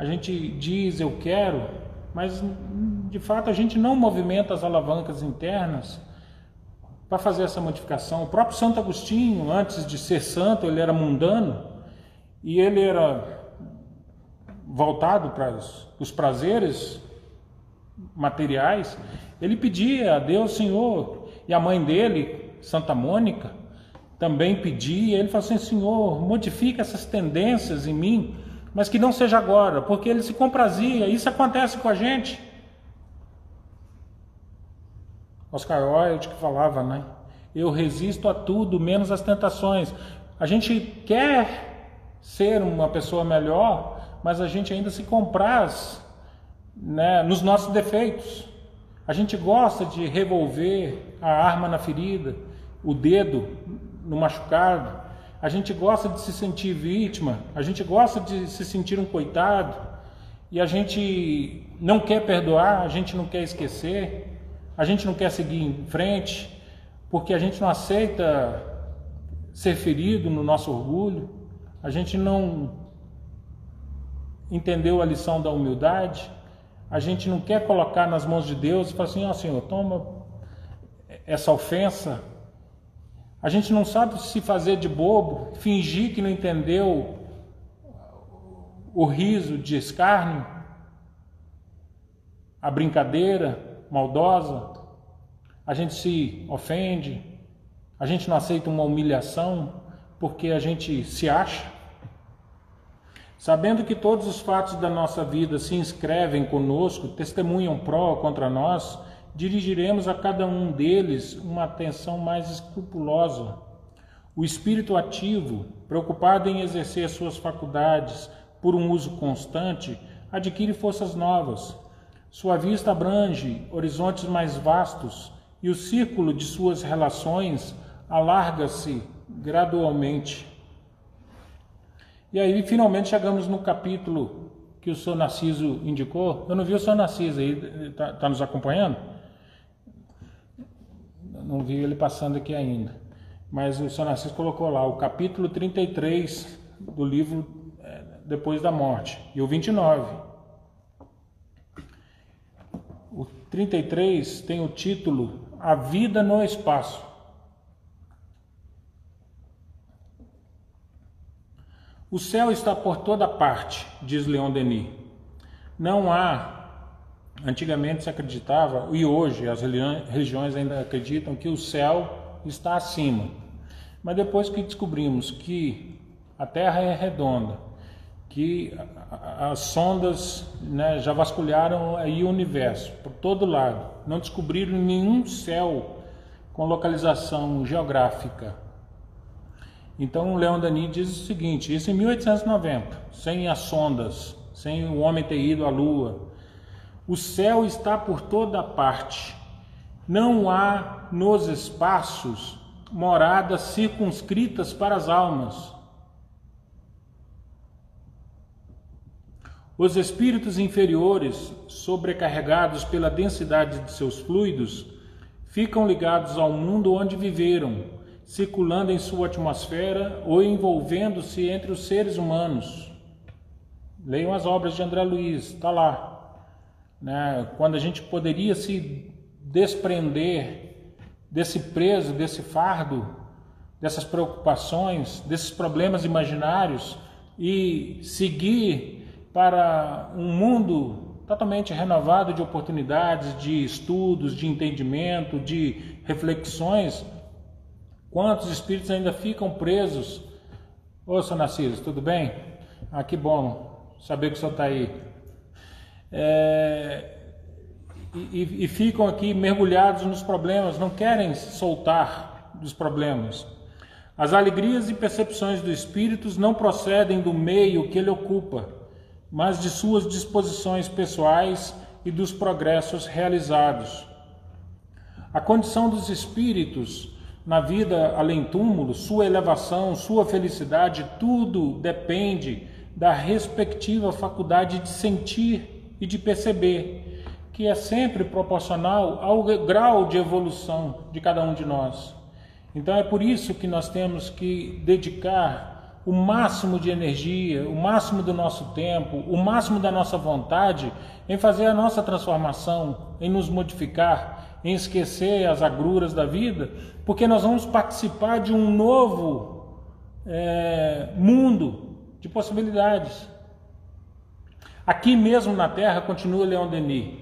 A gente diz eu quero, mas de fato a gente não movimenta as alavancas internas para fazer essa modificação. O próprio Santo Agostinho, antes de ser santo, ele era mundano e ele era voltado para os prazeres materiais. Ele pedia a Deus, Senhor, e a mãe dele, Santa Mônica, também pedia. Ele falou assim: Senhor, modifica essas tendências em mim, mas que não seja agora, porque ele se comprazia. Isso acontece com a gente. Oscar Wilde que falava, né? Eu resisto a tudo, menos às tentações. A gente quer ser uma pessoa melhor, mas a gente ainda se compraz né, nos nossos defeitos. A gente gosta de revolver a arma na ferida, o dedo no machucado. A gente gosta de se sentir vítima, a gente gosta de se sentir um coitado, e a gente não quer perdoar, a gente não quer esquecer. A gente não quer seguir em frente porque a gente não aceita ser ferido no nosso orgulho, a gente não entendeu a lição da humildade, a gente não quer colocar nas mãos de Deus e falar assim: ó oh, Senhor, toma essa ofensa. A gente não sabe se fazer de bobo, fingir que não entendeu o riso de escárnio, a brincadeira maldosa, a gente se ofende, a gente não aceita uma humilhação porque a gente se acha. Sabendo que todos os fatos da nossa vida se inscrevem conosco, testemunham pró contra nós, dirigiremos a cada um deles uma atenção mais escrupulosa. O espírito ativo, preocupado em exercer suas faculdades por um uso constante, adquire forças novas, sua vista abrange horizontes mais vastos e o círculo de suas relações alarga-se gradualmente. E aí, finalmente, chegamos no capítulo que o Sr. Narciso indicou. Eu não vi o Sr. Narciso aí, está tá nos acompanhando? Não vi ele passando aqui ainda. Mas o Sr. Narciso colocou lá o capítulo 33 do livro eh, Depois da Morte e o 29. 33 tem o título A Vida no Espaço. O céu está por toda parte, diz Leon Denis. Não há, antigamente se acreditava, e hoje as religiões ainda acreditam que o céu está acima. Mas depois que descobrimos que a Terra é redonda, que as sondas né, já vasculharam aí o universo por todo lado, não descobriram nenhum céu com localização geográfica. Então Leon Denis diz o seguinte: isso em 1890, sem as sondas, sem o homem ter ido à Lua, o céu está por toda parte. Não há nos espaços moradas circunscritas para as almas Os espíritos inferiores, sobrecarregados pela densidade de seus fluidos, ficam ligados ao mundo onde viveram, circulando em sua atmosfera ou envolvendo-se entre os seres humanos. Leiam as obras de André Luiz, está lá. Né? Quando a gente poderia se desprender desse preso, desse fardo, dessas preocupações, desses problemas imaginários e seguir para um mundo totalmente renovado de oportunidades, de estudos, de entendimento, de reflexões, quantos espíritos ainda ficam presos? Ô, Sr. Narciso, tudo bem? Ah, que bom saber que o senhor está aí. É, e, e ficam aqui mergulhados nos problemas, não querem soltar dos problemas. As alegrias e percepções do espírito não procedem do meio que ele ocupa, mas de suas disposições pessoais e dos progressos realizados. A condição dos espíritos na vida além túmulo, sua elevação, sua felicidade, tudo depende da respectiva faculdade de sentir e de perceber, que é sempre proporcional ao grau de evolução de cada um de nós. Então é por isso que nós temos que dedicar o máximo de energia, o máximo do nosso tempo, o máximo da nossa vontade em fazer a nossa transformação, em nos modificar, em esquecer as agruras da vida, porque nós vamos participar de um novo é, mundo de possibilidades. Aqui mesmo na Terra, continua Leon Denis,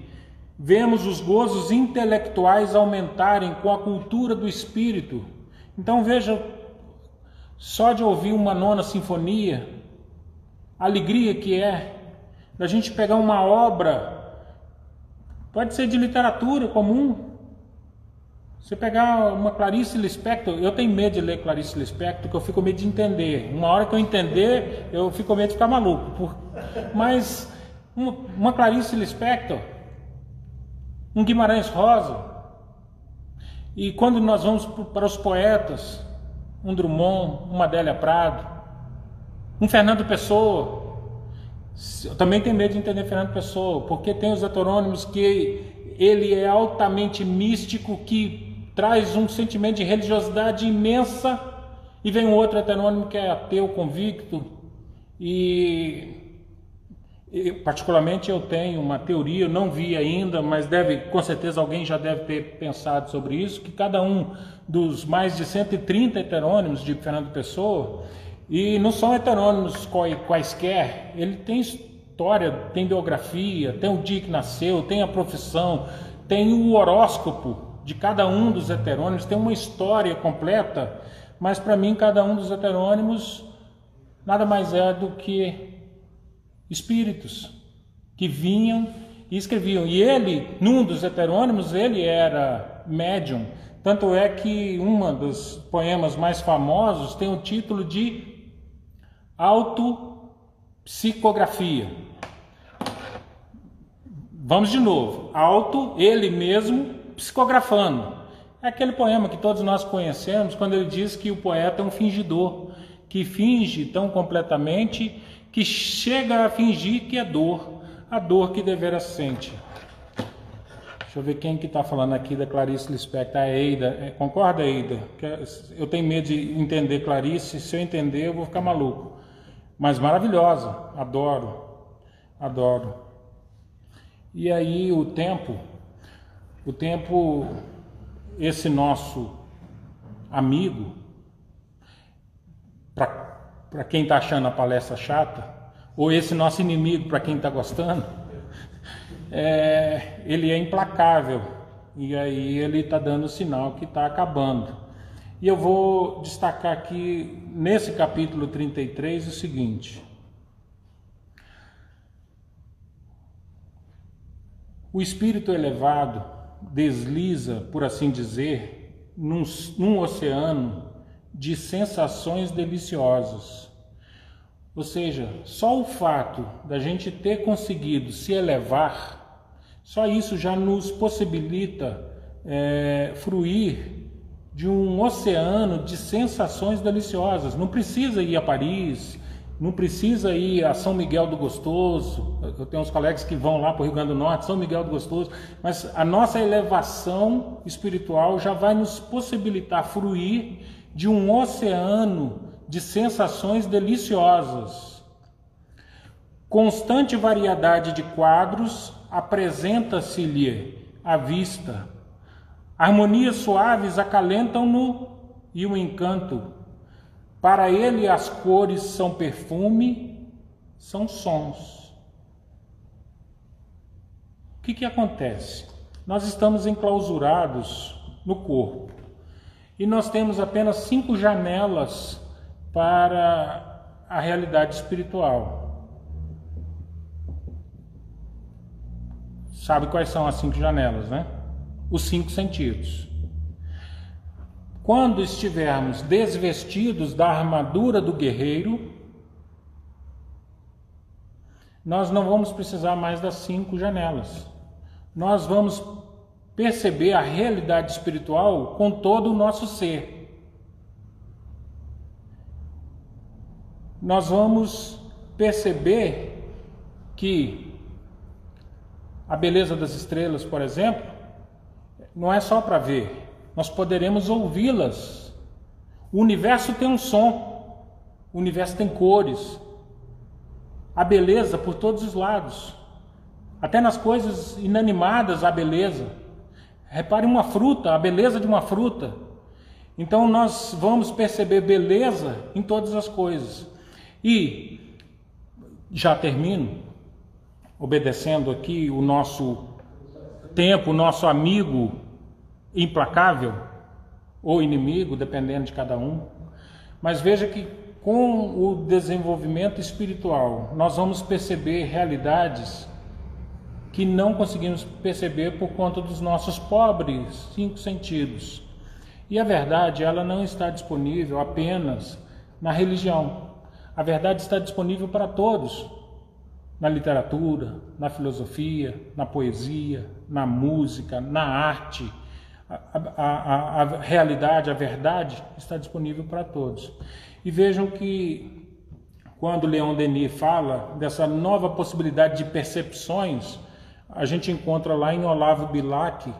vemos os gozos intelectuais aumentarem com a cultura do espírito. Então veja, só de ouvir uma nona sinfonia, a alegria que é da gente pegar uma obra, pode ser de literatura comum, você pegar uma Clarice Lispector, eu tenho medo de ler Clarice Lispector, porque eu fico medo de entender. Uma hora que eu entender, eu fico medo de ficar maluco. Por... Mas uma, uma Clarice Lispector, um Guimarães Rosa, e quando nós vamos para os poetas, um Drummond, uma Adélia Prado, um Fernando Pessoa, eu também tenho medo de entender Fernando Pessoa, porque tem os heterônimos que ele é altamente místico, que traz um sentimento de religiosidade imensa, e vem um outro heterônimo que é ateu convicto, e eu, particularmente eu tenho uma teoria, eu não vi ainda, mas deve, com certeza alguém já deve ter pensado sobre isso, que cada um dos mais de 130 heterônimos de Fernando Pessoa, e não são heterônimos quaisquer, ele tem história, tem biografia, tem o dia que nasceu, tem a profissão, tem o horóscopo de cada um dos heterônimos, tem uma história completa, mas para mim cada um dos heterônimos nada mais é do que espíritos que vinham e escreviam. E ele, num dos heterônimos, ele era médium. Tanto é que um dos poemas mais famosos tem o título de Autopsicografia. Vamos de novo. Auto, ele mesmo, psicografando. É aquele poema que todos nós conhecemos quando ele diz que o poeta é um fingidor, que finge tão completamente que chega a fingir que é dor, a dor que devera sente. Deixa eu ver quem que está falando aqui da Clarice Lispector. A Eida. É, concorda, Eida? Eu tenho medo de entender Clarice. Se eu entender, eu vou ficar maluco. Mas maravilhosa. Adoro. Adoro. E aí o tempo, o tempo, esse nosso amigo, para quem está achando a palestra chata, ou esse nosso inimigo para quem está gostando, é, ele é implacável e aí ele está dando sinal que está acabando. E eu vou destacar aqui nesse capítulo 33 o seguinte: o espírito elevado desliza, por assim dizer, num, num oceano de sensações deliciosas. Ou seja, só o fato da gente ter conseguido se elevar, só isso já nos possibilita é, fruir de um oceano de sensações deliciosas. Não precisa ir a Paris, não precisa ir a São Miguel do Gostoso. Eu tenho uns colegas que vão lá para o Rio Grande do Norte, São Miguel do Gostoso, mas a nossa elevação espiritual já vai nos possibilitar fruir de um oceano de sensações deliciosas. Constante variedade de quadros apresenta-se-lhe à vista. Harmonias suaves acalentam-no e o encanto. Para ele as cores são perfume, são sons. O que, que acontece? Nós estamos enclausurados no corpo e nós temos apenas cinco janelas para a realidade espiritual. sabe quais são as cinco janelas, né? Os cinco sentidos. Quando estivermos desvestidos da armadura do guerreiro, nós não vamos precisar mais das cinco janelas. Nós vamos perceber a realidade espiritual com todo o nosso ser. Nós vamos perceber que a beleza das estrelas, por exemplo, não é só para ver, nós poderemos ouvi-las. O universo tem um som, o universo tem cores, a beleza por todos os lados. Até nas coisas inanimadas há beleza. Repare uma fruta, a beleza de uma fruta. Então nós vamos perceber beleza em todas as coisas. E já termino obedecendo aqui o nosso tempo, o nosso amigo implacável ou inimigo, dependendo de cada um. Mas veja que com o desenvolvimento espiritual, nós vamos perceber realidades que não conseguimos perceber por conta dos nossos pobres cinco sentidos. E a verdade, ela não está disponível apenas na religião. A verdade está disponível para todos, na literatura, na filosofia, na poesia, na música, na arte. A, a, a, a realidade, a verdade está disponível para todos. E vejam que quando Leon Denis fala dessa nova possibilidade de percepções, a gente encontra lá em Olavo Bilac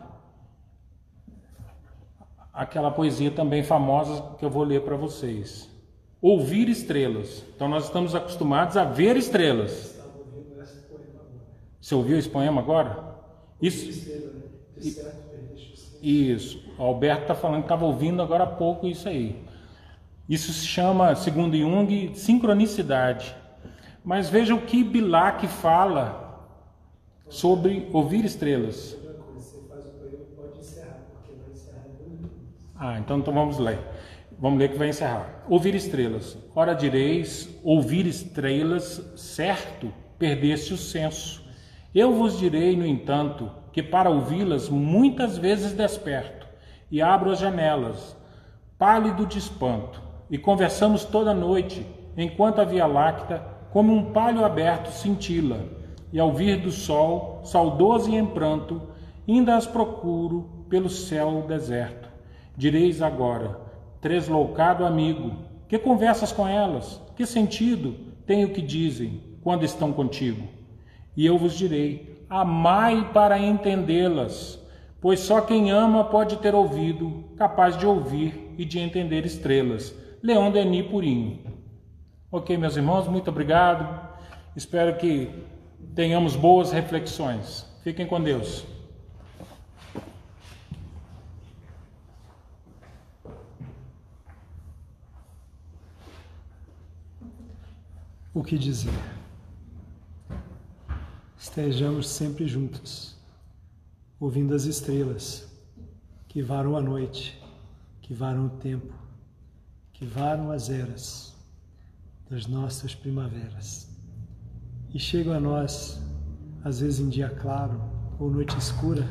aquela poesia também famosa que eu vou ler para vocês. Ouvir estrelas. Então nós estamos acostumados a ver estrelas. Você ouviu esse poema agora? Isso. Isso. O Alberto está falando que estava ouvindo agora há pouco isso aí. Isso se chama, segundo Jung, sincronicidade. Mas veja o que Bilac fala sobre ouvir estrelas. Ah, então, então vamos ler. Vamos ler que vai encerrar. Ouvir estrelas. Ora direis, ouvir estrelas, certo, perdeste o senso. Eu vos direi, no entanto, que para ouvi-las muitas vezes desperto e abro as janelas, pálido de espanto e conversamos toda noite, enquanto a Via Láctea, como um palho aberto, cintila, e ao vir do sol, saudoso e em pranto, ainda as procuro pelo céu deserto. Direis agora, tresloucado amigo, que conversas com elas? Que sentido tem o que dizem quando estão contigo? E eu vos direi, amai para entendê-las, pois só quem ama pode ter ouvido, capaz de ouvir e de entender estrelas Leon Denis Purinho. Ok, meus irmãos, muito obrigado. Espero que tenhamos boas reflexões. Fiquem com Deus. O que dizer? Estejamos sempre juntos, ouvindo as estrelas que varam a noite, que varam o tempo que varam as eras das nossas primaveras e chegam a nós, às vezes em dia claro ou noite escura,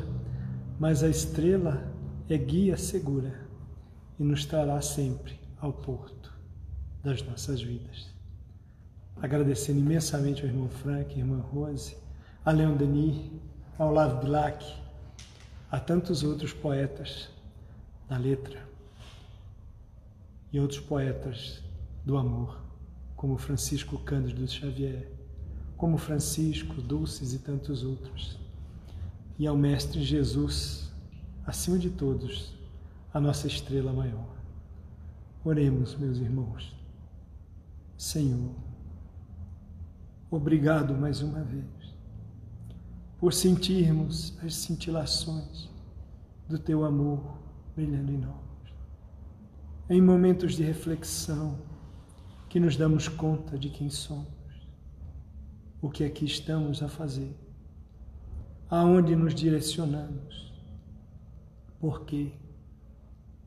mas a estrela é guia segura e nos trará sempre ao porto das nossas vidas. Agradecendo imensamente ao irmão Frank, irmã Rose, a Leon Denis, ao Olavo Bilac, a tantos outros poetas da letra e outros poetas do amor, como Francisco Cândido Xavier, como Francisco, Dulces e tantos outros. E ao Mestre Jesus, acima de todos, a nossa estrela maior. Oremos, meus irmãos. Senhor, obrigado mais uma vez por sentirmos as cintilações do teu amor brilhando em nós. Em momentos de reflexão, que nos damos conta de quem somos, o que aqui estamos a fazer, aonde nos direcionamos, porque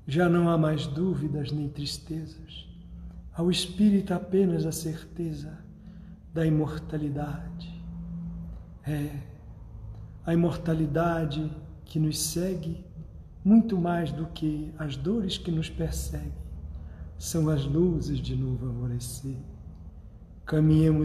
já não há mais dúvidas nem tristezas, ao espírito apenas a certeza da imortalidade. É, a imortalidade que nos segue, muito mais do que as dores que nos perseguem, são as luzes de novo alvorecer. Caminhemos